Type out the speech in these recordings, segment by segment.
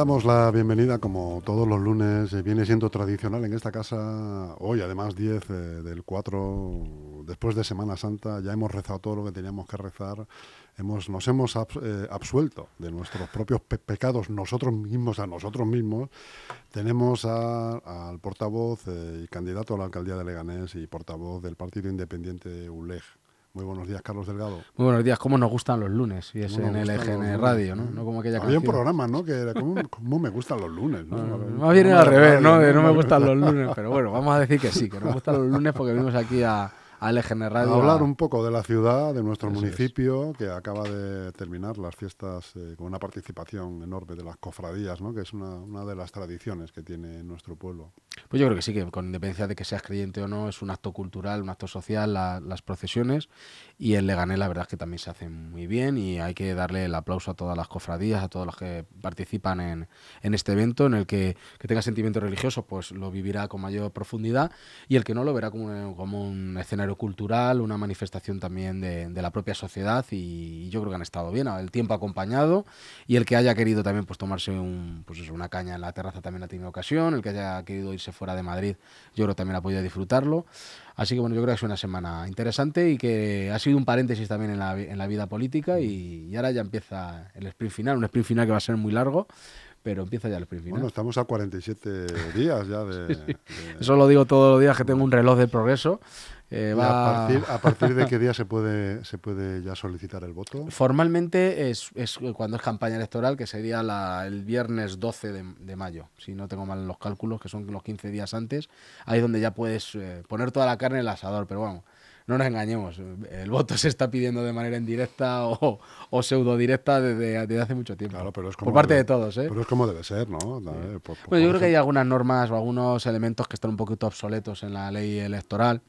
Damos la bienvenida, como todos los lunes, eh, viene siendo tradicional en esta casa, hoy además 10 eh, del 4, después de Semana Santa, ya hemos rezado todo lo que teníamos que rezar, hemos, nos hemos eh, absuelto de nuestros propios pecados nosotros mismos, a nosotros mismos. Tenemos al portavoz y candidato a la alcaldía de Leganés y portavoz del Partido Independiente ULEG, muy buenos días, Carlos Delgado. Muy buenos días. ¿Cómo nos gustan los lunes? Y es en el EGN Radio, ¿no? no como aquella Había un programa, ¿no? Que era ¿cómo, me gustan los lunes? ¿no? más bien al revés, ¿no? no me gustan los lunes. Pero bueno, vamos a decir que sí, que nos gustan los lunes porque venimos aquí a, al Radio. hablar un poco de la ciudad, de nuestro municipio, que acaba de terminar las fiestas eh, con una participación enorme de las cofradías, ¿no? que es una, una, de las tradiciones que tiene nuestro pueblo. Pues yo creo que sí, que con independencia de que seas creyente o no, es un acto cultural, un acto social, las procesiones. Y en Leganés la verdad es que también se hacen muy bien y hay que darle el aplauso a todas las cofradías, a todos los que participan en, en este evento, en el que, que tenga sentimiento religioso, pues lo vivirá con mayor profundidad y el que no lo verá como, como un escenario cultural, una manifestación también de, la propia sociedad y, yo creo que han estado bien, el tiempo acompañado y el que haya querido también pues tomarse un, pues una caña en la terraza también ha tenido ocasión, el que haya querido irse fuera de Madrid yo creo también ha podido disfrutarlo. Así que bueno, yo creo que es una semana interesante y que ha sido un paréntesis también en la, en la vida política y, y ahora ya empieza el sprint final, un sprint final que va a ser muy largo pero empieza ya el sprint final. Bueno, estamos a 47 días ya de, Eso lo digo todos los días que tengo un reloj de progreso. Eh, a, partir, de qué día se puede, se puede ya solicitar el voto? Formalmente es, es cuando es campaña electoral, que sería la, el viernes 12 de, mayo, si no tengo mal los cálculos, que son los 15 días antes. Ahí es donde ya puedes eh, poner toda la carne en el asador, pero bueno no nos engañemos, el voto se está pidiendo de manera indirecta o, o pseudo directa desde, hace mucho tiempo. por parte de todos, ¿eh? Pero es como debe ser, ¿no? bueno, yo creo que hay algunas normas o algunos elementos que están un poquito obsoletos en la ley electoral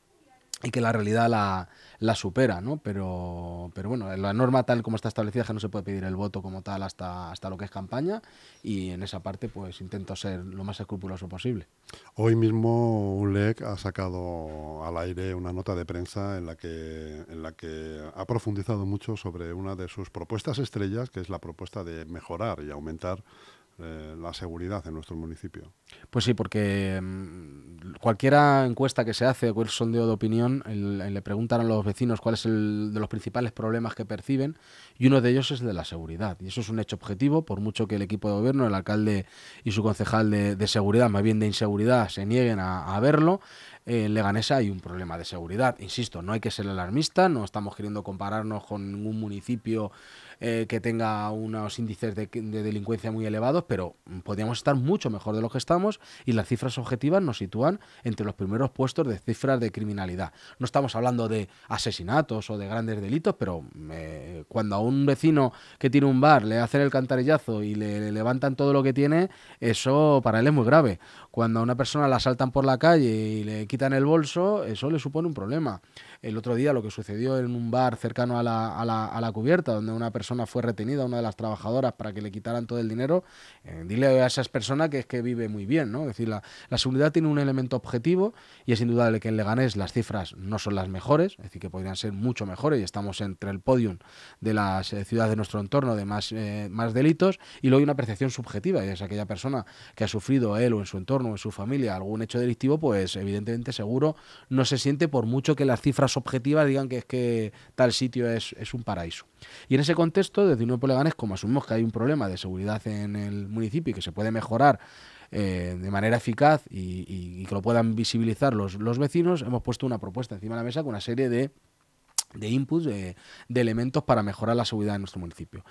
y que la realidad la, supera, ¿no? Pero, pero bueno, la norma tal como está establecida es que no se puede pedir el voto como tal hasta, hasta lo que es campaña y en esa parte pues intento ser lo más escrupuloso posible. Hoy mismo ULEC ha sacado al aire una nota de prensa en la que, en la que ha profundizado mucho sobre una de sus propuestas estrellas, que es la propuesta de mejorar y aumentar eh, la seguridad en nuestro municipio. Pues sí, porque mm, cualquiera encuesta que se hace, cualquier sondeo de opinión, le preguntan a los vecinos cuál es el de los principales problemas que perciben y uno de ellos es de la seguridad. Y eso es un hecho objetivo, por mucho que el equipo de gobierno, el alcalde y su concejal de, seguridad, más bien de inseguridad, se nieguen a, a verlo. en Leganesa hay un problema de seguridad. Insisto, no hay que ser alarmista, no estamos queriendo compararnos con ningún municipio eh, que tenga unos índices de, delincuencia muy elevados, pero podríamos estar mucho mejor de lo que estamos y las cifras objetivas nos sitúan entre los primeros puestos de cifras de criminalidad. No estamos hablando de asesinatos o de grandes delitos, pero eh, cuando a un vecino que tiene un bar le hacen el cantarillazo y le, levantan todo lo que tiene, eso para él es muy grave. Cuando a una persona la asaltan por la calle y le quitan el bolso, eso le supone un problema. El otro día lo que sucedió en un bar cercano a la, a la, a la cubierta, donde una persona fue retenida, una de las trabajadoras, para que le quitaran todo el dinero, eh, dile a esas personas que es que vive muy bien, ¿no? Es decir, la, seguridad tiene un elemento objetivo y es indudable que en Leganés las cifras no son las mejores, es decir, que podrían ser mucho mejores y estamos entre el podium de las eh, ciudades de nuestro entorno de más, eh, más delitos y luego hay una percepción subjetiva y es aquella persona que ha sufrido él o en su entorno o en su familia algún hecho delictivo, pues evidentemente seguro no se siente por mucho que las cifras objetivas digan que es que tal sitio es, es un paraíso. Y en ese contexto desde Nuevo Leganés, como asumimos que hay un problema de seguridad en el municipio y que se puede mejorar eh, de manera eficaz y, que lo puedan visibilizar los, los, vecinos, hemos puesto una propuesta encima de la mesa con una serie de, de inputs, de, de elementos para mejorar la seguridad en nuestro municipio.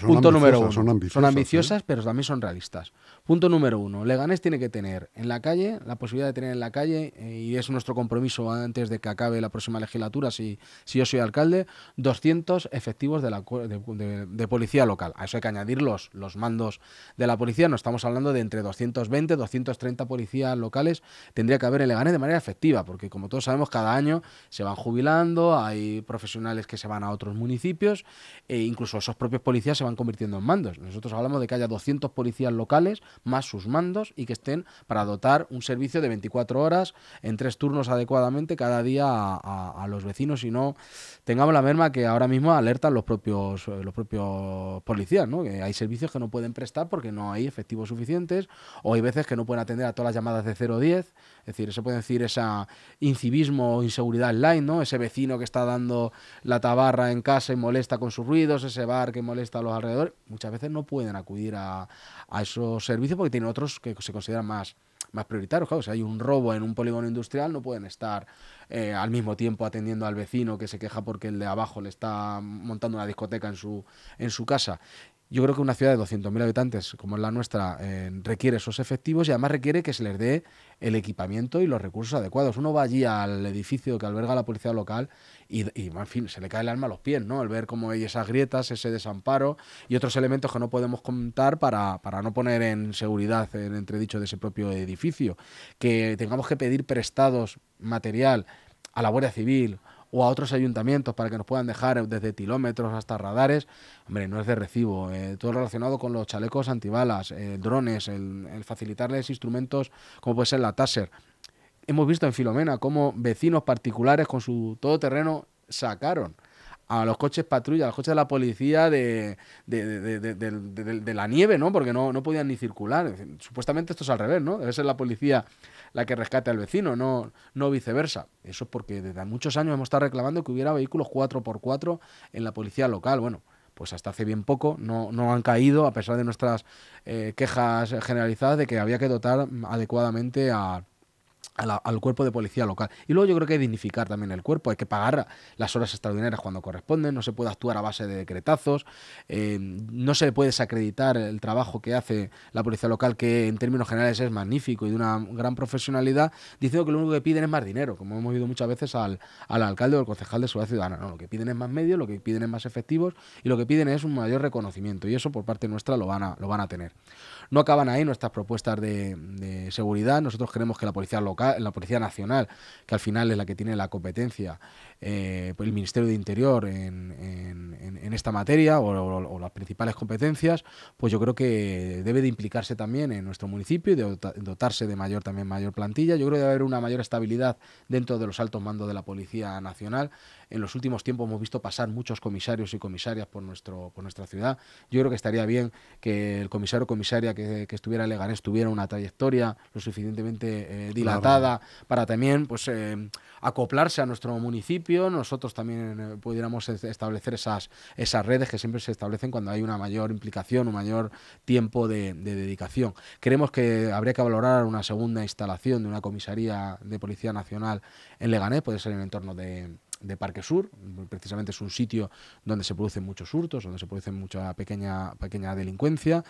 Punto número uno. Son ambiciosas, ¿eh? pero también son realistas. Punto número uno. Leganés tiene que tener en la calle, la posibilidad de tener en la calle, eh, y es nuestro compromiso antes de que acabe la próxima legislatura, si, si yo soy alcalde, 200 efectivos de, la, de, policía local. A eso hay que añadir los, los mandos de la policía. No estamos hablando de entre 220, 230 policías locales. Tendría que haber en Leganés de manera efectiva, porque como todos sabemos, cada año se van jubilando, hay profesionales que se van a otros municipios, e incluso esos propios policías se van convirtiendo en mandos. Nosotros hablamos de que haya 200 policías locales más sus mandos y que estén para dotar un servicio de 24 horas en tres turnos adecuadamente cada día a, los vecinos y no tengamos la merma que ahora mismo alertan los propios, los propios policías, ¿no? hay servicios que no pueden prestar porque no hay efectivos suficientes o hay veces que no pueden atender a todas las llamadas de 010, es decir, se puede decir esa incivismo o inseguridad online, ¿no? ese vecino que está dando la tabarra en casa y molesta con sus ruidos, ese bar que molesta a los alrededores, muchas veces no pueden acudir a, esos servicios porque tienen otros que se consideran más, más prioritarios. Claro, si hay un robo en un polígono industrial, no pueden estar eh, al mismo tiempo atendiendo al vecino que se queja porque el de abajo le está montando una discoteca en su, en su casa. Yo creo que una ciudad de 200.000 habitantes como es la nuestra eh, requiere esos efectivos y además requiere que se les dé el equipamiento y los recursos adecuados. Uno va allí al edificio que alberga la policía local y, en fin, se le cae el alma a los pies, ¿no? Al ver cómo hay esas grietas, ese desamparo y otros elementos que no podemos contar para, para no poner en seguridad en entredicho de ese propio edificio. Que tengamos que pedir prestados material a la Guardia Civil o a otros ayuntamientos para que nos puedan dejar desde kilómetros hasta radares, hombre, no es de recibo. Eh, todo relacionado con los chalecos antibalas, eh, drones, el, facilitarles instrumentos como puede ser la Taser. Hemos visto en Filomena cómo vecinos particulares con su todoterreno sacaron a los coches patrulla, a los coches de la policía de, de, la nieve, ¿no? Porque no, no podían ni circular. Supuestamente esto es al revés, ¿no? Debe ser la policía la que rescate al vecino, no, no viceversa. Eso es porque desde muchos años hemos estado reclamando que hubiera vehículos 4x4 en la policía local. Bueno, pues hasta hace bien poco no, no han caído, a pesar de nuestras eh, quejas generalizadas de que había que dotar adecuadamente a, al cuerpo de policía local. Y luego yo creo que hay que dignificar también el cuerpo, hay que pagar las horas extraordinarias cuando corresponden, no se puede actuar a base de decretazos, eh, no se puede desacreditar el trabajo que hace la policía local, que en términos generales es magnífico y de una gran profesionalidad, diciendo que lo único que piden es más dinero, como hemos oído muchas veces al, alcalde o al concejal de Seguridad Ciudadana. No, lo que piden es más medios, lo que piden es más efectivos y lo que piden es un mayor reconocimiento y eso por parte nuestra lo van a, lo van a tener. No acaban ahí nuestras propuestas de, seguridad. Nosotros creemos que la policía local, la policía nacional, que al final es la que tiene la competencia, eh, el Ministerio de Interior en, esta materia o, las principales competencias, pues yo creo que debe de implicarse también en nuestro municipio y de dotarse de mayor también mayor plantilla. Yo creo que debe haber una mayor estabilidad dentro de los altos mandos de la Policía Nacional en los últimos tiempos hemos visto pasar muchos comisarios y comisarias por, nuestro, por nuestra ciudad. Yo creo que estaría bien que el comisario o comisaria que, estuviera en Leganés tuviera una trayectoria lo suficientemente eh, dilatada para también pues eh, acoplarse a nuestro municipio. Nosotros también eh, pudiéramos establecer esas, esas redes que siempre se establecen cuando hay una mayor implicación, un mayor tiempo de, de dedicación. Creemos que habría que valorar una segunda instalación de una comisaría de Policía Nacional en Leganés, puede ser en el entorno de de Parque Sur, precisamente es un sitio donde se producen muchos hurtos, donde se produce mucha pequeña, pequeña delincuencia.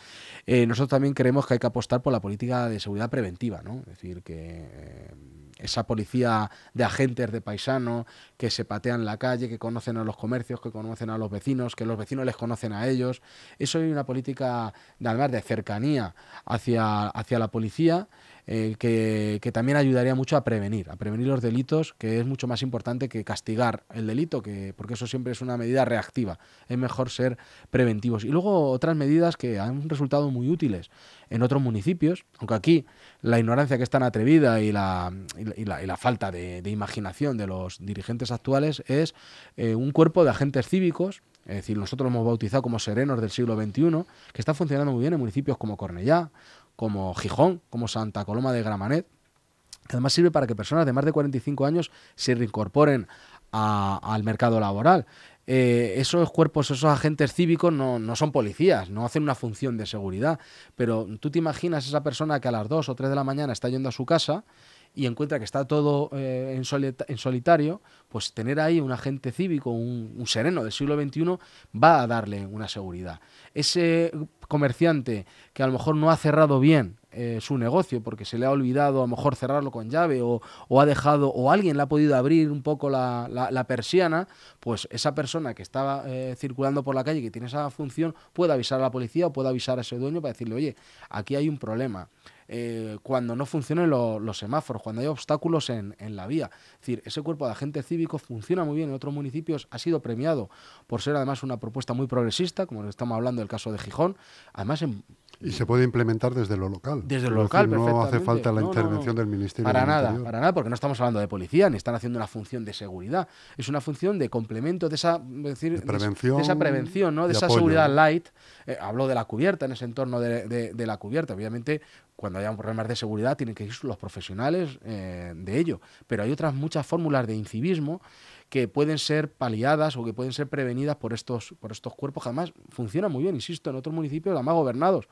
Eh, nosotros también creemos que hay que apostar por la política de seguridad preventiva, ¿no? es decir, que eh, esa policía de agentes de paisano que se patean la calle, que conocen a los comercios, que conocen a los vecinos, que los vecinos les conocen a ellos. Eso es una política, además de cercanía hacia, hacia la policía eh, que, también ayudaría mucho a prevenir, a prevenir los delitos, que es mucho más importante que castigar el delito, que, porque eso siempre es una medida reactiva. Es mejor ser preventivos. Y luego otras medidas que han resultado muy útiles en otros municipios, aunque aquí la ignorancia que es tan atrevida y la, y la, falta de, imaginación de los dirigentes actuales es eh, un cuerpo de agentes cívicos es decir, nosotros lo hemos bautizado como serenos del siglo XXI, que está funcionando muy bien en municipios como Cornellá, como Gijón, como Santa Coloma de Gramanet, que además sirve para que personas de más de 45 años se reincorporen al mercado laboral. Eh, esos cuerpos, esos agentes cívicos no, no, son policías, no hacen una función de seguridad, pero tú te imaginas esa persona que a las 2 o 3 de la mañana está yendo a su casa y encuentra que está todo eh, en, solitario, pues tener ahí un agente cívico, un, sereno del siglo XXI, va a darle una seguridad. Ese comerciante que a lo mejor no ha cerrado bien eh, su negocio porque se le ha olvidado a lo mejor cerrarlo con llave o, ha dejado o alguien le ha podido abrir un poco la, la, persiana, pues esa persona que estaba eh, circulando por la calle que tiene esa función puede avisar a la policía o puede avisar a ese dueño para decirle, oye, aquí hay un problema. Eh, cuando no funcionen los semáforos, cuando hay obstáculos en, la vía. Es decir, ese cuerpo de agentes cívicos funciona muy bien en otros municipios, ha sido premiado por ser además una propuesta muy progresista, como estamos hablando del caso de Gijón. Además, en y se puede implementar desde lo local. Desde lo local, No hace falta la intervención del Ministerio. Para nada, para nada, porque no estamos hablando de policía, ni están haciendo una función de seguridad. Es una función de complemento de esa, decir, prevención, de, esa prevención, ¿no? de, esa seguridad light. Eh, hablo de la cubierta, en ese entorno de, la cubierta. Obviamente, cuando haya problemas de seguridad, tienen que ir los profesionales eh, de ello. Pero hay otras muchas fórmulas de incivismo que pueden ser paliadas o que pueden ser prevenidas por estos, por estos cuerpos que además funcionan muy bien, insisto, en otros municipios además gobernados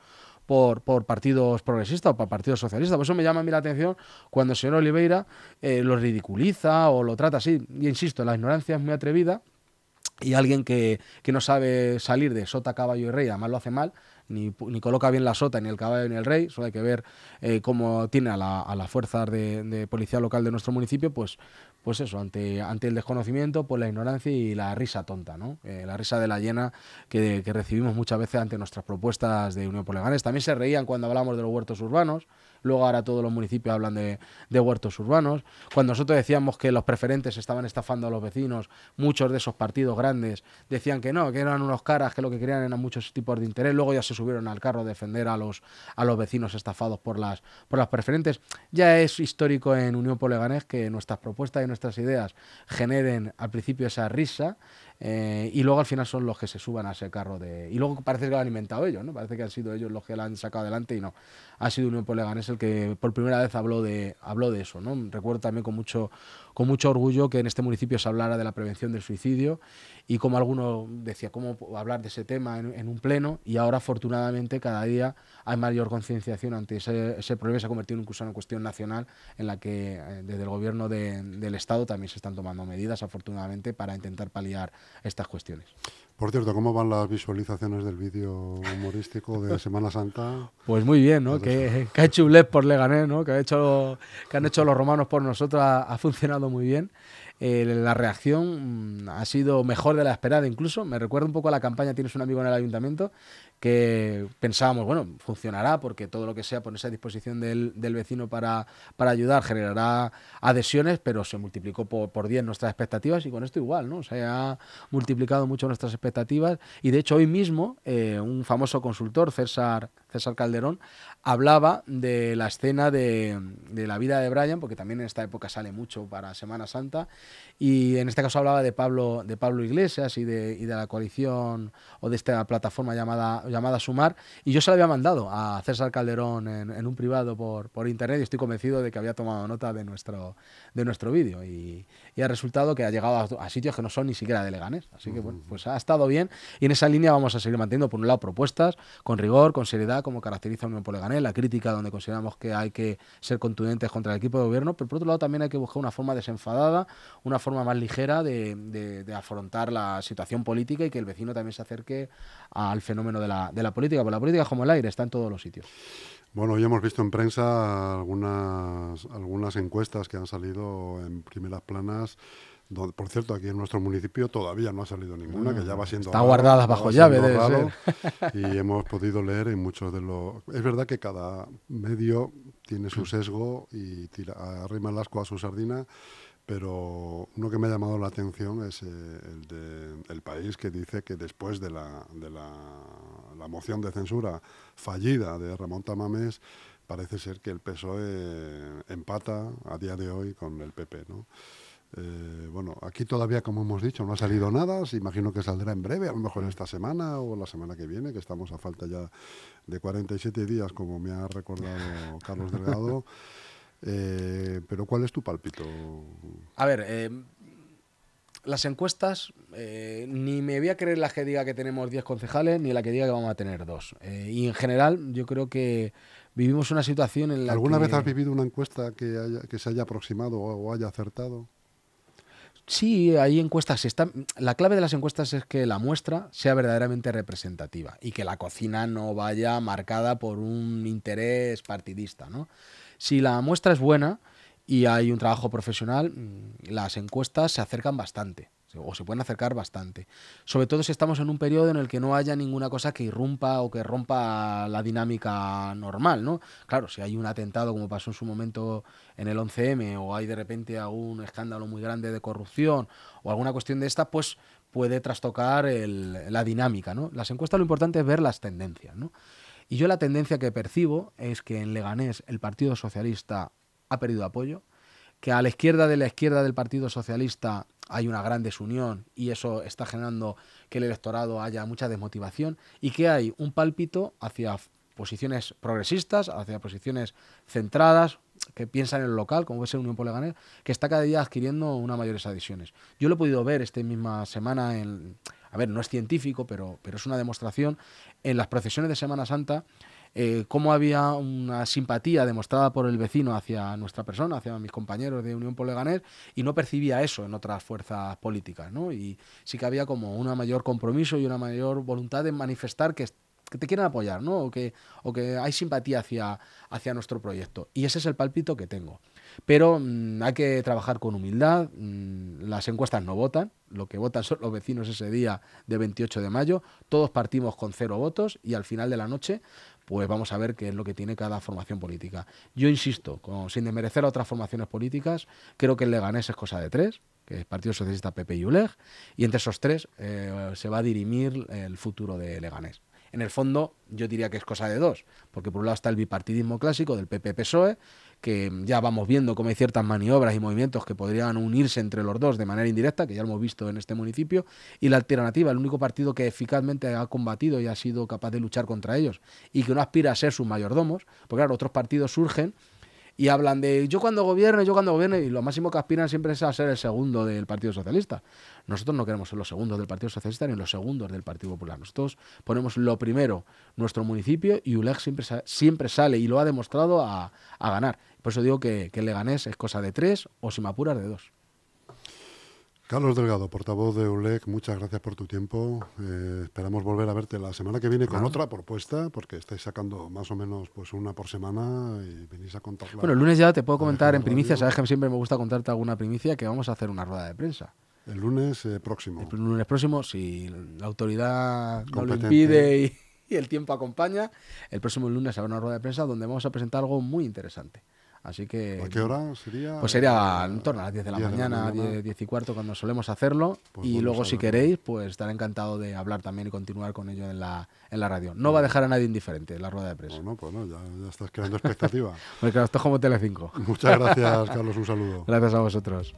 por, partidos progresistas o por partidos socialistas. Por eso me llama a mí la atención cuando el señor Oliveira eh, lo ridiculiza o lo trata así. Y insisto, la ignorancia es muy atrevida y alguien que, que, no sabe salir de sota, caballo y rey, además lo hace mal, ni, ni, coloca bien la sota, ni el caballo, ni el rey, solo hay que ver eh, cómo tiene a la, a la fuerza de, policía local de nuestro municipio, pues pues eso, ante, ante el desconocimiento, pues la ignorancia y la risa tonta, ¿no? Eh, la risa de la llena que, recibimos muchas veces ante nuestras propuestas de Unión por También se reían cuando hablamos de los huertos urbanos, luego ahora todos los municipios hablan de, huertos urbanos. Cuando nosotros decíamos que los preferentes estaban estafando a los vecinos, muchos de esos partidos grandes decían que no, que eran unos caras, que lo que querían eran muchos tipos de interés, luego ya se subieron al carro a defender a los, a los vecinos estafados por las, por las preferentes. Ya es histórico en Unión por que nuestras propuestas y nuestras ideas generen al principio esa risa eh, y luego al final son los que se suban a ese carro de... Y luego parece que lo han inventado ellos, ¿no? Parece que han sido ellos los que lo han sacado adelante y no. Ha sido Unión por el que por primera vez habló de, habló de eso, ¿no? Recuerdo también con mucho, con mucho orgullo que en este municipio se hablara de la prevención del suicidio y como alguno decía, ¿cómo hablar de ese tema en, un pleno? Y ahora afortunadamente cada día hay mayor concienciación ante ese, ese problema, se ha convertido incluso en una cuestión nacional en la que eh, desde el gobierno del Estado también se están tomando medidas afortunadamente para intentar paliar estas cuestiones. Por cierto, ¿cómo van las visualizaciones del vídeo humorístico de Semana Santa? Pues muy bien, ¿no? Que, que, ha hecho un por Leganés, ¿no? Que, ha hecho, que han hecho los romanos por nosotros, ha funcionado muy bien. Eh, la reacción mm, ha sido mejor de la esperada incluso. Me recuerda un poco a la campaña Tienes un amigo en el ayuntamiento, que pensábamos, bueno, funcionará porque todo lo que sea ponerse a disposición del, vecino para, para, ayudar generará adhesiones, pero se multiplicó por, por 10 nuestras expectativas y con esto igual, ¿no? Se ha multiplicado mucho nuestras expectativas y de hecho hoy mismo eh, un famoso consultor, César, César Calderón, hablaba de la escena de, de la vida de Brian, porque también en esta época sale mucho para Semana Santa, y en este caso hablaba de Pablo, de Pablo Iglesias y de, y de la coalición o de esta plataforma llamada, llamada Sumar. Y yo se la había mandado a César Calderón en, un privado por, por, internet y estoy convencido de que había tomado nota de nuestro, de nuestro vídeo. Y, y, ha resultado que ha llegado a, sitios que no son ni siquiera de Leganés. Así que bueno, pues ha estado bien. Y en esa línea vamos a seguir manteniendo, por un lado, propuestas con rigor, con seriedad, como caracteriza Unión por Leganés, la crítica donde consideramos que hay que ser contundentes contra el equipo de gobierno, pero por otro lado también hay que buscar una forma desenfadada, una forma más ligera de, afrontar la situación política y que el vecino también se acerque al fenómeno de la, de la política, porque la política como el aire está en todos los sitios. Bueno, hoy hemos visto en prensa algunas, algunas encuestas que han salido en primeras planas por cierto, aquí en nuestro municipio todavía no ha salido ninguna, que ya va siendo. Está guardada bajo llave, debe Y hemos podido leer en muchos de los. Es verdad que cada medio tiene su sesgo y tira, arrima el asco a su sardina pero uno que me ha llamado la atención es eh, el de País, que dice que después de la, de la, moción de censura fallida de Ramón Tamames, parece ser que el PSOE empata a día de hoy con el PP. ¿no? Eh, bueno, aquí todavía, como hemos dicho, no ha salido nada. Se imagino que saldrá en breve, a lo mejor esta semana o la semana que viene, que estamos a falta ya de 47 días, como me ha recordado Carlos Delgado. Eh, pero ¿cuál es tu pálpito? A ver, eh, las encuestas, eh, ni me voy a creer la que diga que tenemos 10 concejales, ni la que diga que vamos a tener dos. y en general, yo creo que vivimos una situación en la ¿Alguna vez has vivido una encuesta que, que se haya aproximado o haya acertado? Sí, hay encuestas. Está, la clave de las encuestas es que la muestra sea verdaderamente representativa y que la cocina no vaya marcada por un interés partidista. ¿no? Si la muestra es buena y hay un trabajo profesional, mm, las encuestas se acercan bastante o se pueden acercar bastante. Sobre todo si estamos en un periodo en el que no haya ninguna cosa que irrumpa o que rompa la dinámica normal, ¿no? Claro, si hay un atentado como pasó en su momento en el 11M o hay de repente algún escándalo muy grande de corrupción o alguna cuestión de esta, pues puede trastocar la dinámica, ¿no? Las encuestas lo importante es ver las tendencias, ¿no? Y yo la tendencia que percibo es que en Leganés el Partido Socialista ha perdido apoyo, que a la izquierda de la izquierda del Partido Socialista hay una gran desunión y eso está generando que el electorado haya mucha desmotivación y que hay un pálpito hacia posiciones progresistas, hacia posiciones centradas, que piensan en el local, como puede ser Unión Poleganés, que está cada día adquiriendo una mayores adhesiones. Yo lo he podido ver esta misma semana en, a ver, no es científico, pero, pero es una demostración, en las procesiones de Semana Santa, eh, cómo había una simpatía demostrada por el vecino hacia nuestra persona, hacia mis compañeros de Unión Poleganés, y no percibía eso en otras fuerzas políticas, ¿no? Y sí que había como una mayor compromiso y una mayor voluntad de manifestar que que te quieren apoyar, ¿no? O que, o que hay simpatía hacia, hacia nuestro proyecto. Y ese es el palpito que tengo. Pero mm, hay que trabajar con humildad. Mm, las encuestas no votan. Lo que votan son los vecinos ese día de 28 de mayo. Todos partimos con cero votos y al final de la noche pues vamos a ver qué es lo que tiene cada formación política. Yo insisto, sin desmerecer a otras formaciones políticas, creo que el Leganés es cosa de tres, que es Partido Socialista, PP y ULEG, y entre esos tres eh, se va a dirimir el futuro de Leganés. En el fondo, yo diría que es cosa de dos, porque por un lado está el bipartidismo clásico del PP-PSOE, que ya vamos viendo cómo hay ciertas maniobras y movimientos que podrían unirse entre los dos de manera indirecta, que ya lo hemos visto en este municipio, y la alternativa, el único partido que eficazmente ha combatido y ha sido capaz de luchar contra ellos y que no aspira a ser sus mayordomos, porque claro, otros partidos surgen y hablan de yo cuando gobierne, yo cuando gobierne, y lo máximo que aspiran siempre es a ser el segundo del Partido Socialista. Nosotros no queremos ser los segundos del Partido Socialista ni los segundos del Partido Popular. Nosotros ponemos lo primero, nuestro municipio, y ULEG siempre, siempre sale y lo ha demostrado a, ganar. Por eso digo que, que Leganés es cosa de tres o si me apuras de dos. Carlos Delgado, portavoz de ULEC, muchas gracias por tu tiempo. Eh, esperamos volver a verte la semana que viene con otra propuesta, porque estáis sacando más o menos pues una por semana y venís a contarla. Bueno, el lunes ya te puedo comentar en primicia, sabes que siempre me gusta contarte alguna primicia, que vamos a hacer una rueda de prensa. El lunes eh, próximo. El lunes próximo, si la autoridad no lo impide y, y el tiempo acompaña, el próximo lunes habrá una rueda de prensa donde vamos a presentar algo muy interesante. Así que... ¿A qué hora sería? Pues sería en torno a las 10 de la mañana, 10, y cuarto cuando solemos hacerlo. Pues y luego si queréis, pues estaré encantado de hablar también y continuar con ello en la, en la radio. No va a dejar a nadie indiferente la rueda de prensa. Bueno, pues no, ya, ya estás creando expectativa. Porque esto es como Telecinco. Muchas gracias, Carlos, un saludo. Gracias a vosotros.